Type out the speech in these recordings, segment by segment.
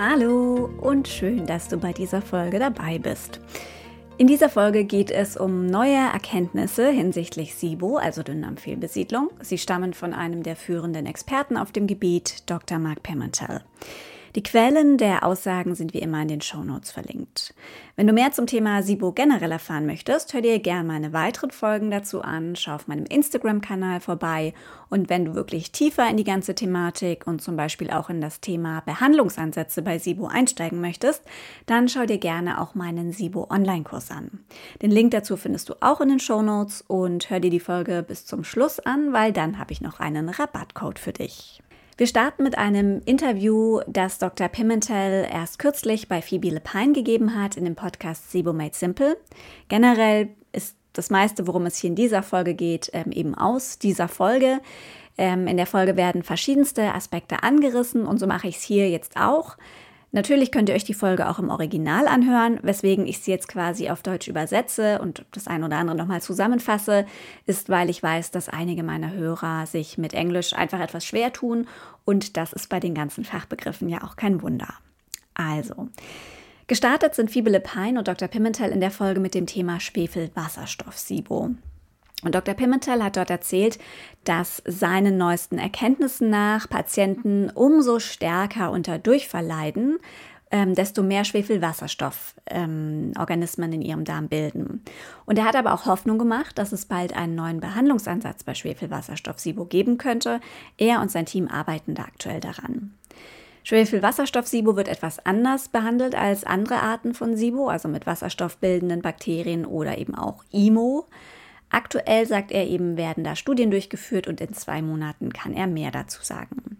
Hallo und schön, dass du bei dieser Folge dabei bist. In dieser Folge geht es um neue Erkenntnisse hinsichtlich SIBO, also Dünndarmfehlbesiedlung. Sie stammen von einem der führenden Experten auf dem Gebiet, Dr. Mark Pimentel. Die Quellen der Aussagen sind wie immer in den Shownotes verlinkt. Wenn du mehr zum Thema SIBO generell erfahren möchtest, hör dir gerne meine weiteren Folgen dazu an, schau auf meinem Instagram-Kanal vorbei und wenn du wirklich tiefer in die ganze Thematik und zum Beispiel auch in das Thema Behandlungsansätze bei SIBO einsteigen möchtest, dann schau dir gerne auch meinen SIBO Online-Kurs an. Den Link dazu findest du auch in den Shownotes und hör dir die Folge bis zum Schluss an, weil dann habe ich noch einen Rabattcode für dich. Wir starten mit einem Interview, das Dr. Pimentel erst kürzlich bei Phoebe Lepine gegeben hat in dem Podcast SIBO Made Simple. Generell ist das meiste, worum es hier in dieser Folge geht, ähm, eben aus dieser Folge. Ähm, in der Folge werden verschiedenste Aspekte angerissen und so mache ich es hier jetzt auch. Natürlich könnt ihr euch die Folge auch im Original anhören, weswegen ich sie jetzt quasi auf Deutsch übersetze und das ein oder andere nochmal zusammenfasse, ist, weil ich weiß, dass einige meiner Hörer sich mit Englisch einfach etwas schwer tun und das ist bei den ganzen Fachbegriffen ja auch kein Wunder. Also, gestartet sind Fibele Pine und Dr. Pimentel in der Folge mit dem Thema Schwefelwasserstoff-SIBO. Und Dr. Pimentel hat dort erzählt, dass seinen neuesten Erkenntnissen nach Patienten umso stärker unter Durchfall leiden, ähm, desto mehr Schwefelwasserstofforganismen ähm, in ihrem Darm bilden. Und er hat aber auch Hoffnung gemacht, dass es bald einen neuen Behandlungsansatz bei Schwefelwasserstoff-SIBO geben könnte. Er und sein Team arbeiten da aktuell daran. Schwefelwasserstoff-SIBO wird etwas anders behandelt als andere Arten von SIBO, also mit wasserstoffbildenden Bakterien oder eben auch IMO. Aktuell, sagt er eben, werden da Studien durchgeführt und in zwei Monaten kann er mehr dazu sagen.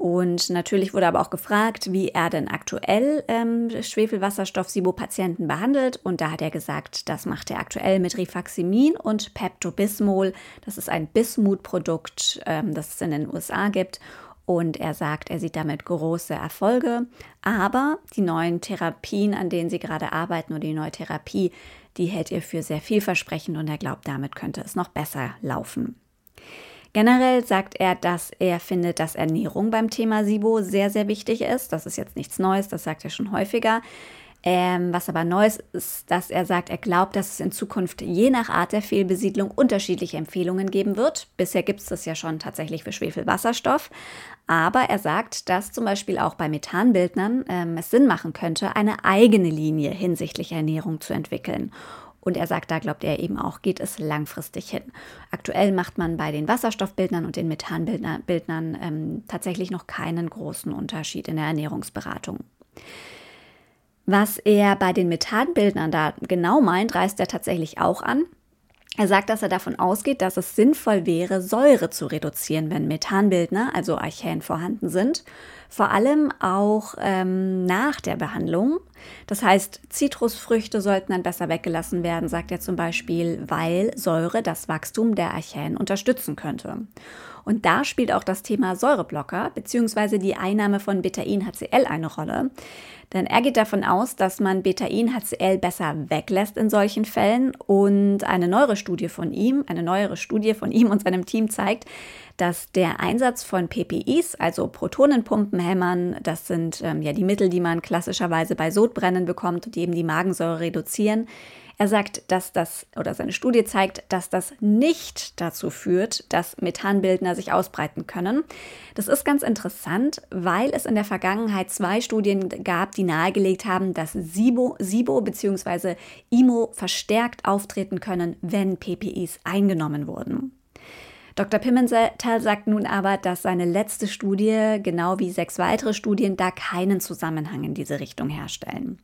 Und natürlich wurde aber auch gefragt, wie er denn aktuell ähm, Schwefelwasserstoff-SIBO-Patienten behandelt. Und da hat er gesagt, das macht er aktuell mit Rifaximin und Pepto-Bismol. Das ist ein Bismut-Produkt, ähm, das es in den USA gibt. Und er sagt, er sieht damit große Erfolge. Aber die neuen Therapien, an denen sie gerade arbeiten, oder die neue Therapie, die hält er für sehr vielversprechend und er glaubt, damit könnte es noch besser laufen. Generell sagt er, dass er findet, dass Ernährung beim Thema SIBO sehr, sehr wichtig ist. Das ist jetzt nichts Neues, das sagt er schon häufiger. Ähm, was aber Neues ist, dass er sagt, er glaubt, dass es in Zukunft je nach Art der Fehlbesiedlung unterschiedliche Empfehlungen geben wird. Bisher gibt es das ja schon tatsächlich für Schwefelwasserstoff. Aber er sagt, dass zum Beispiel auch bei Methanbildnern ähm, es Sinn machen könnte, eine eigene Linie hinsichtlich Ernährung zu entwickeln. Und er sagt, da glaubt er eben auch, geht es langfristig hin. Aktuell macht man bei den Wasserstoffbildnern und den Methanbildnern ähm, tatsächlich noch keinen großen Unterschied in der Ernährungsberatung. Was er bei den Methanbildnern da genau meint, reißt er tatsächlich auch an. Er sagt, dass er davon ausgeht, dass es sinnvoll wäre, Säure zu reduzieren, wenn Methanbildner, also Archäen, vorhanden sind. Vor allem auch ähm, nach der Behandlung. Das heißt, Zitrusfrüchte sollten dann besser weggelassen werden, sagt er zum Beispiel, weil Säure das Wachstum der Archäen unterstützen könnte. Und da spielt auch das Thema Säureblocker bzw. die Einnahme von Betain-HCl eine Rolle. Denn er geht davon aus, dass man Betain-HCl besser weglässt in solchen Fällen. Und eine neuere Studie von ihm, eine neuere Studie von ihm und seinem Team zeigt, dass der Einsatz von PPIs, also Protonenpumpenhämmern, das sind ähm, ja die Mittel, die man klassischerweise bei Sodbrennen bekommt und die eben die Magensäure reduzieren, er sagt, dass das, oder seine Studie zeigt, dass das nicht dazu führt, dass Methanbildner sich ausbreiten können. Das ist ganz interessant, weil es in der Vergangenheit zwei Studien gab, die nahegelegt haben, dass SIBO, SIBO bzw. IMO verstärkt auftreten können, wenn PPIs eingenommen wurden. Dr. Pimentel sagt nun aber, dass seine letzte Studie, genau wie sechs weitere Studien, da keinen Zusammenhang in diese Richtung herstellen.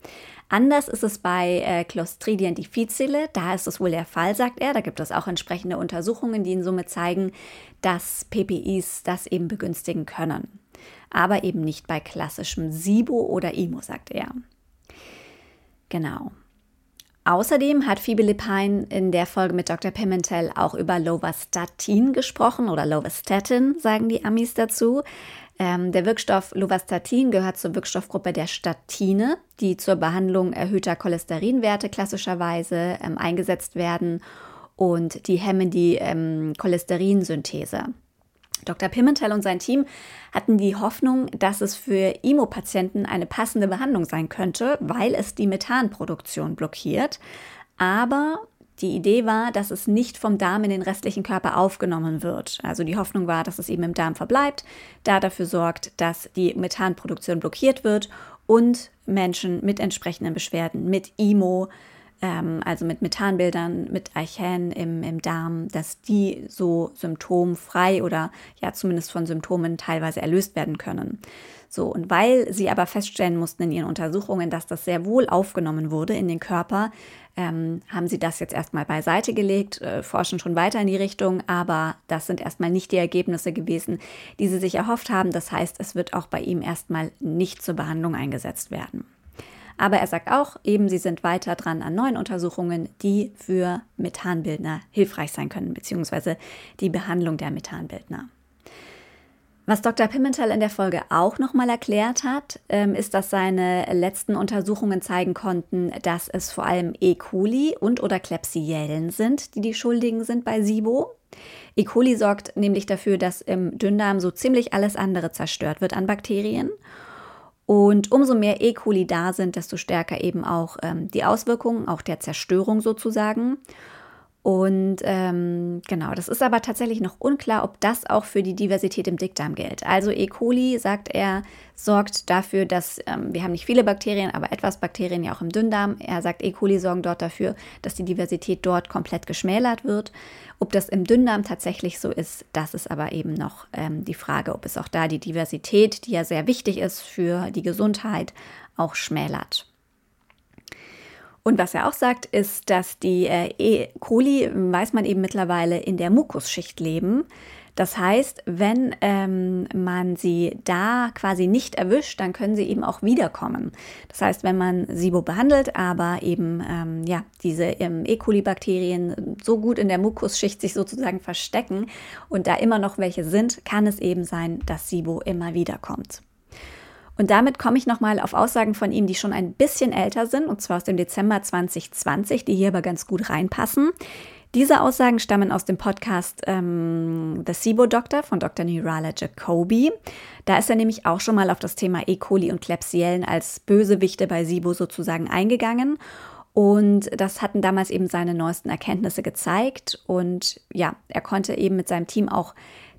Anders ist es bei äh, Clostridien difficile. Da ist es wohl der Fall, sagt er. Da gibt es auch entsprechende Untersuchungen, die ihn somit zeigen, dass PPIs das eben begünstigen können. Aber eben nicht bei klassischem SIBO oder IMO, sagt er. Genau. Außerdem hat Phoebe Lepine in der Folge mit Dr. Pimentel auch über Lovastatin gesprochen oder Lovastatin, sagen die Amis dazu. Ähm, der Wirkstoff Lovastatin gehört zur Wirkstoffgruppe der Statine, die zur Behandlung erhöhter Cholesterinwerte klassischerweise ähm, eingesetzt werden und die hemmen die ähm, Cholesterinsynthese. Dr. Pimentel und sein Team hatten die Hoffnung, dass es für IMO-Patienten eine passende Behandlung sein könnte, weil es die Methanproduktion blockiert. Aber die Idee war, dass es nicht vom Darm in den restlichen Körper aufgenommen wird. Also die Hoffnung war, dass es eben im Darm verbleibt, da dafür sorgt, dass die Methanproduktion blockiert wird und Menschen mit entsprechenden Beschwerden, mit IMO, ähm, also mit Methanbildern, mit Archäen im, im Darm, dass die so symptomfrei oder ja zumindest von Symptomen teilweise erlöst werden können. So, und weil sie aber feststellen mussten in ihren Untersuchungen, dass das sehr wohl aufgenommen wurde in den Körper, ähm, haben sie das jetzt erstmal beiseite gelegt, äh, forschen schon weiter in die Richtung, aber das sind erstmal nicht die Ergebnisse gewesen, die sie sich erhofft haben. Das heißt, es wird auch bei ihm erstmal nicht zur Behandlung eingesetzt werden. Aber er sagt auch, eben sie sind weiter dran an neuen Untersuchungen, die für Methanbildner hilfreich sein können, beziehungsweise die Behandlung der Methanbildner. Was Dr. Pimentel in der Folge auch nochmal erklärt hat, ähm, ist, dass seine letzten Untersuchungen zeigen konnten, dass es vor allem E. coli und oder Klebsiellen sind, die die Schuldigen sind bei SIBO. E. coli sorgt nämlich dafür, dass im Dünndarm so ziemlich alles andere zerstört wird an Bakterien. Und umso mehr E. coli da sind, desto stärker eben auch ähm, die Auswirkungen, auch der Zerstörung sozusagen. Und ähm, genau, das ist aber tatsächlich noch unklar, ob das auch für die Diversität im Dickdarm gilt. Also E. coli, sagt er, sorgt dafür, dass ähm, wir haben nicht viele Bakterien, aber etwas Bakterien ja auch im Dünndarm. Er sagt, E. coli sorgen dort dafür, dass die Diversität dort komplett geschmälert wird. Ob das im Dünndarm tatsächlich so ist, das ist aber eben noch ähm, die Frage, ob es auch da die Diversität, die ja sehr wichtig ist für die Gesundheit, auch schmälert. Und was er auch sagt, ist, dass die äh, E. coli, weiß man eben mittlerweile, in der Mukusschicht leben. Das heißt, wenn ähm, man sie da quasi nicht erwischt, dann können sie eben auch wiederkommen. Das heißt, wenn man SIBO behandelt, aber eben ähm, ja, diese ähm, E. coli-Bakterien so gut in der Mukusschicht sich sozusagen verstecken und da immer noch welche sind, kann es eben sein, dass SIBO immer wiederkommt. Und damit komme ich nochmal auf Aussagen von ihm, die schon ein bisschen älter sind, und zwar aus dem Dezember 2020, die hier aber ganz gut reinpassen. Diese Aussagen stammen aus dem Podcast ähm, The SIBO Doctor von Dr. Nirala Jacobi. Da ist er nämlich auch schon mal auf das Thema E. coli und Klebsiellen als Bösewichte bei SIBO sozusagen eingegangen. Und das hatten damals eben seine neuesten Erkenntnisse gezeigt. Und ja, er konnte eben mit seinem Team auch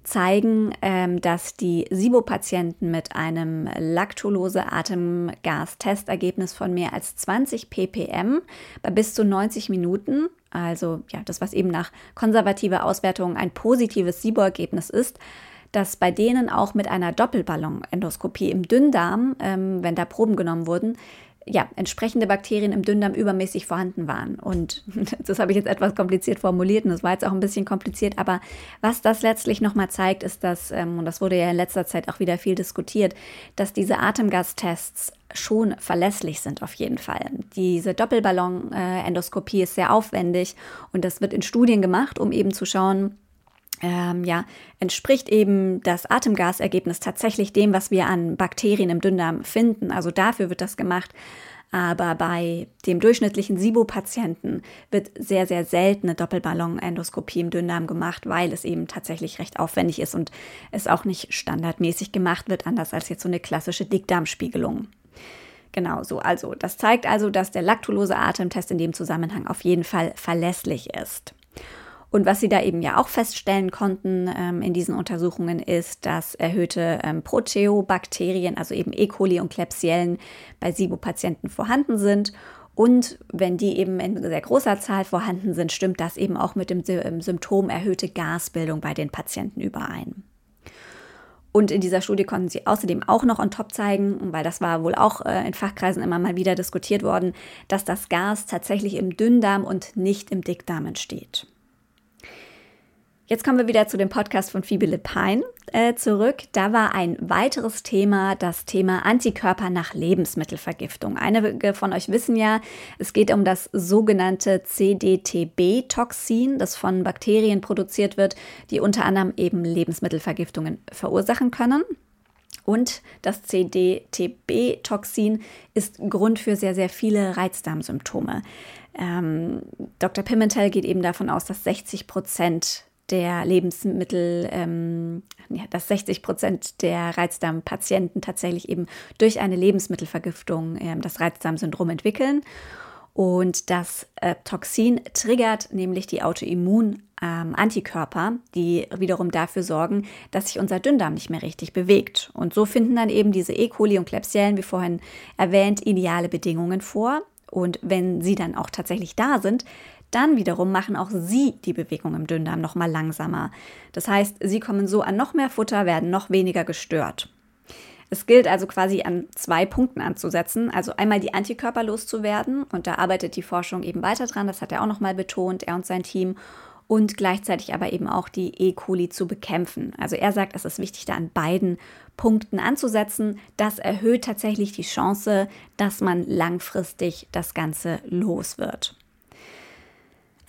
zeigen, ähm, dass die SIBO-Patienten mit einem laktulose Atemgas-Testergebnis von mehr als 20 ppm bei bis zu 90 Minuten, also ja, das, was eben nach konservativer Auswertung ein positives SIBO-Ergebnis ist, dass bei denen auch mit einer Doppelballon-Endoskopie im Dünndarm, ähm, wenn da Proben genommen wurden, ja, entsprechende Bakterien im Dünndarm übermäßig vorhanden waren. Und das habe ich jetzt etwas kompliziert formuliert und das war jetzt auch ein bisschen kompliziert, aber was das letztlich nochmal zeigt, ist, dass, ähm, und das wurde ja in letzter Zeit auch wieder viel diskutiert, dass diese Atemgastests schon verlässlich sind auf jeden Fall. Diese Doppelballon-Endoskopie ist sehr aufwendig und das wird in Studien gemacht, um eben zu schauen, ähm, ja, entspricht eben das Atemgasergebnis tatsächlich dem, was wir an Bakterien im Dünndarm finden. Also dafür wird das gemacht. Aber bei dem durchschnittlichen SIBO-Patienten wird sehr, sehr selten eine Doppelballon-Endoskopie im Dünndarm gemacht, weil es eben tatsächlich recht aufwendig ist und es auch nicht standardmäßig gemacht wird, anders als jetzt so eine klassische Dickdarmspiegelung. Genau so. Also, das zeigt also, dass der laktulose Atemtest in dem Zusammenhang auf jeden Fall verlässlich ist. Und was sie da eben ja auch feststellen konnten ähm, in diesen Untersuchungen ist, dass erhöhte ähm, Proteobakterien, also eben E. coli und Klebsiellen bei SIBO-Patienten vorhanden sind. Und wenn die eben in sehr großer Zahl vorhanden sind, stimmt das eben auch mit dem Symptom erhöhte Gasbildung bei den Patienten überein. Und in dieser Studie konnten sie außerdem auch noch on top zeigen, weil das war wohl auch äh, in Fachkreisen immer mal wieder diskutiert worden, dass das Gas tatsächlich im Dünndarm und nicht im Dickdarm entsteht. Jetzt kommen wir wieder zu dem Podcast von Phoebe Lepine äh, zurück. Da war ein weiteres Thema das Thema Antikörper nach Lebensmittelvergiftung. Einige von euch wissen ja, es geht um das sogenannte CDTB-Toxin, das von Bakterien produziert wird, die unter anderem eben Lebensmittelvergiftungen verursachen können. Und das CDTB-Toxin ist Grund für sehr, sehr viele Reizdarmsymptome. Ähm, Dr. Pimentel geht eben davon aus, dass 60 Prozent der Lebensmittel, ähm, ja, dass 60 Prozent der Reizdarmpatienten tatsächlich eben durch eine Lebensmittelvergiftung äh, das Reizdarmsyndrom entwickeln. Und das äh, Toxin triggert nämlich die Autoimmun-Antikörper, ähm, die wiederum dafür sorgen, dass sich unser Dünndarm nicht mehr richtig bewegt. Und so finden dann eben diese E. coli und Klebsiellen, wie vorhin erwähnt, ideale Bedingungen vor. Und wenn sie dann auch tatsächlich da sind, dann wiederum machen auch sie die Bewegung im Dünndarm noch mal langsamer. Das heißt, sie kommen so an noch mehr Futter, werden noch weniger gestört. Es gilt also quasi an zwei Punkten anzusetzen. Also einmal die Antikörper loszuwerden und da arbeitet die Forschung eben weiter dran. Das hat er auch nochmal betont, er und sein Team. Und gleichzeitig aber eben auch die E. coli zu bekämpfen. Also er sagt, es ist wichtig, da an beiden Punkten anzusetzen. Das erhöht tatsächlich die Chance, dass man langfristig das Ganze los wird.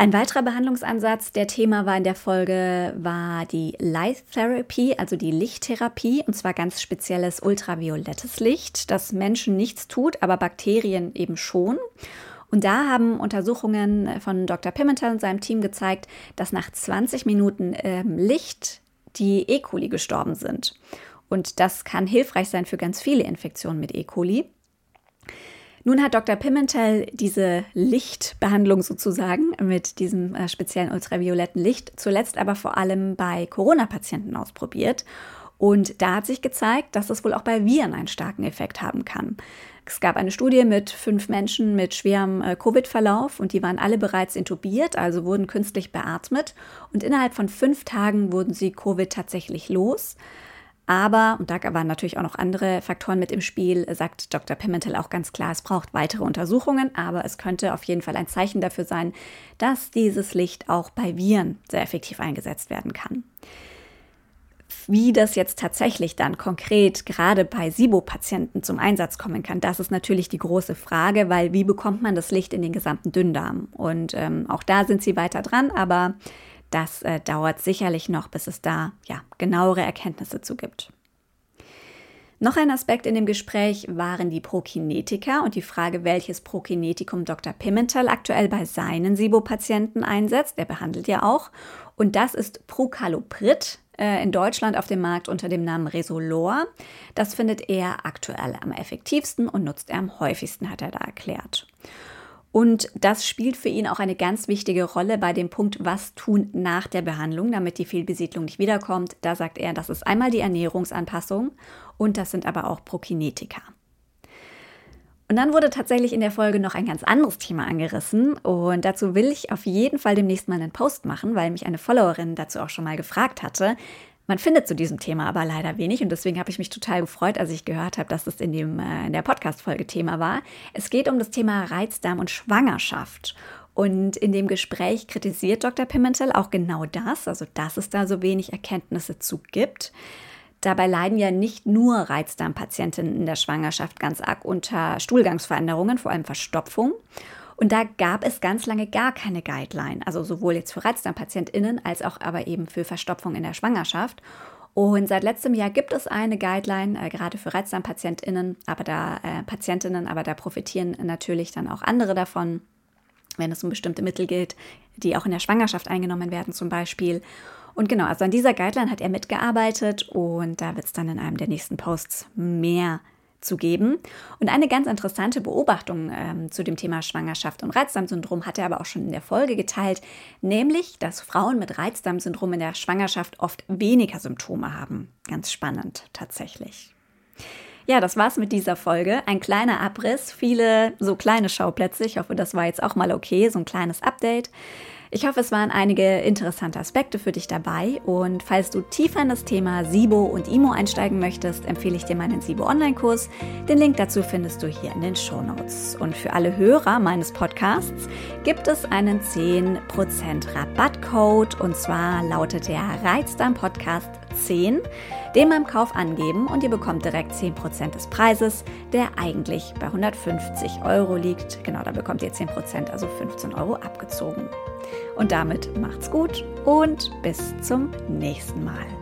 Ein weiterer Behandlungsansatz, der Thema war in der Folge, war die Light Therapy, also die Lichttherapie, und zwar ganz spezielles ultraviolettes Licht, das Menschen nichts tut, aber Bakterien eben schon. Und da haben Untersuchungen von Dr. Pimentel und seinem Team gezeigt, dass nach 20 Minuten ähm, Licht die E. coli gestorben sind. Und das kann hilfreich sein für ganz viele Infektionen mit E. coli. Nun hat Dr. Pimentel diese Lichtbehandlung sozusagen mit diesem äh, speziellen ultravioletten Licht zuletzt aber vor allem bei Corona-Patienten ausprobiert. Und da hat sich gezeigt, dass es wohl auch bei Viren einen starken Effekt haben kann. Es gab eine Studie mit fünf Menschen mit schwerem äh, Covid-Verlauf und die waren alle bereits intubiert, also wurden künstlich beatmet. Und innerhalb von fünf Tagen wurden sie Covid tatsächlich los. Aber, und da waren natürlich auch noch andere Faktoren mit im Spiel, sagt Dr. Pimentel auch ganz klar, es braucht weitere Untersuchungen, aber es könnte auf jeden Fall ein Zeichen dafür sein, dass dieses Licht auch bei Viren sehr effektiv eingesetzt werden kann. Wie das jetzt tatsächlich dann konkret gerade bei SIBO-Patienten zum Einsatz kommen kann, das ist natürlich die große Frage, weil wie bekommt man das Licht in den gesamten Dünndarm? Und ähm, auch da sind sie weiter dran, aber das äh, dauert sicherlich noch, bis es da ja, genauere Erkenntnisse zu gibt. Noch ein Aspekt in dem Gespräch waren die Prokinetika und die Frage, welches Prokinetikum Dr. Pimentel aktuell bei seinen SIBO-Patienten einsetzt. Er behandelt ja auch. Und das ist Procaloprid, äh, in Deutschland auf dem Markt unter dem Namen Resolor. Das findet er aktuell am effektivsten und nutzt er am häufigsten, hat er da erklärt. Und das spielt für ihn auch eine ganz wichtige Rolle bei dem Punkt, was tun nach der Behandlung, damit die Fehlbesiedlung nicht wiederkommt. Da sagt er, das ist einmal die Ernährungsanpassung und das sind aber auch Prokinetika. Und dann wurde tatsächlich in der Folge noch ein ganz anderes Thema angerissen und dazu will ich auf jeden Fall demnächst mal einen Post machen, weil mich eine Followerin dazu auch schon mal gefragt hatte, man findet zu diesem Thema aber leider wenig und deswegen habe ich mich total gefreut, als ich gehört habe, dass es in, dem, äh, in der Podcast-Folge Thema war. Es geht um das Thema Reizdarm und Schwangerschaft. Und in dem Gespräch kritisiert Dr. Pimentel auch genau das, also dass es da so wenig Erkenntnisse zu gibt. Dabei leiden ja nicht nur Reizdarmpatientinnen in der Schwangerschaft ganz arg unter Stuhlgangsveränderungen, vor allem Verstopfung. Und da gab es ganz lange gar keine Guideline, also sowohl jetzt für Reizdarmpatientinnen als auch aber eben für Verstopfung in der Schwangerschaft. Und seit letztem Jahr gibt es eine Guideline, äh, gerade für Reizdarmpatientinnen, aber da äh, Patientinnen, aber da profitieren natürlich dann auch andere davon, wenn es um bestimmte Mittel geht, die auch in der Schwangerschaft eingenommen werden zum Beispiel. Und genau, also an dieser Guideline hat er mitgearbeitet und da wird es dann in einem der nächsten Posts mehr zu geben. Und eine ganz interessante Beobachtung ähm, zu dem Thema Schwangerschaft und Reizdarmsyndrom hat er aber auch schon in der Folge geteilt, nämlich, dass Frauen mit Reizdarmsyndrom in der Schwangerschaft oft weniger Symptome haben. Ganz spannend tatsächlich. Ja, das war's mit dieser Folge. Ein kleiner Abriss, viele so kleine Schauplätze. Ich hoffe, das war jetzt auch mal okay, so ein kleines Update. Ich hoffe, es waren einige interessante Aspekte für dich dabei und falls du tiefer in das Thema SIBO und IMO einsteigen möchtest, empfehle ich dir meinen SIBO Online-Kurs. Den Link dazu findest du hier in den Show Notes. Und für alle Hörer meines Podcasts gibt es einen 10% Rabattcode und zwar lautet der Reizdarm Podcast 10, den beim Kauf angeben und ihr bekommt direkt 10% des Preises, der eigentlich bei 150 Euro liegt. Genau, da bekommt ihr 10%, also 15 Euro abgezogen. Und damit macht's gut und bis zum nächsten Mal.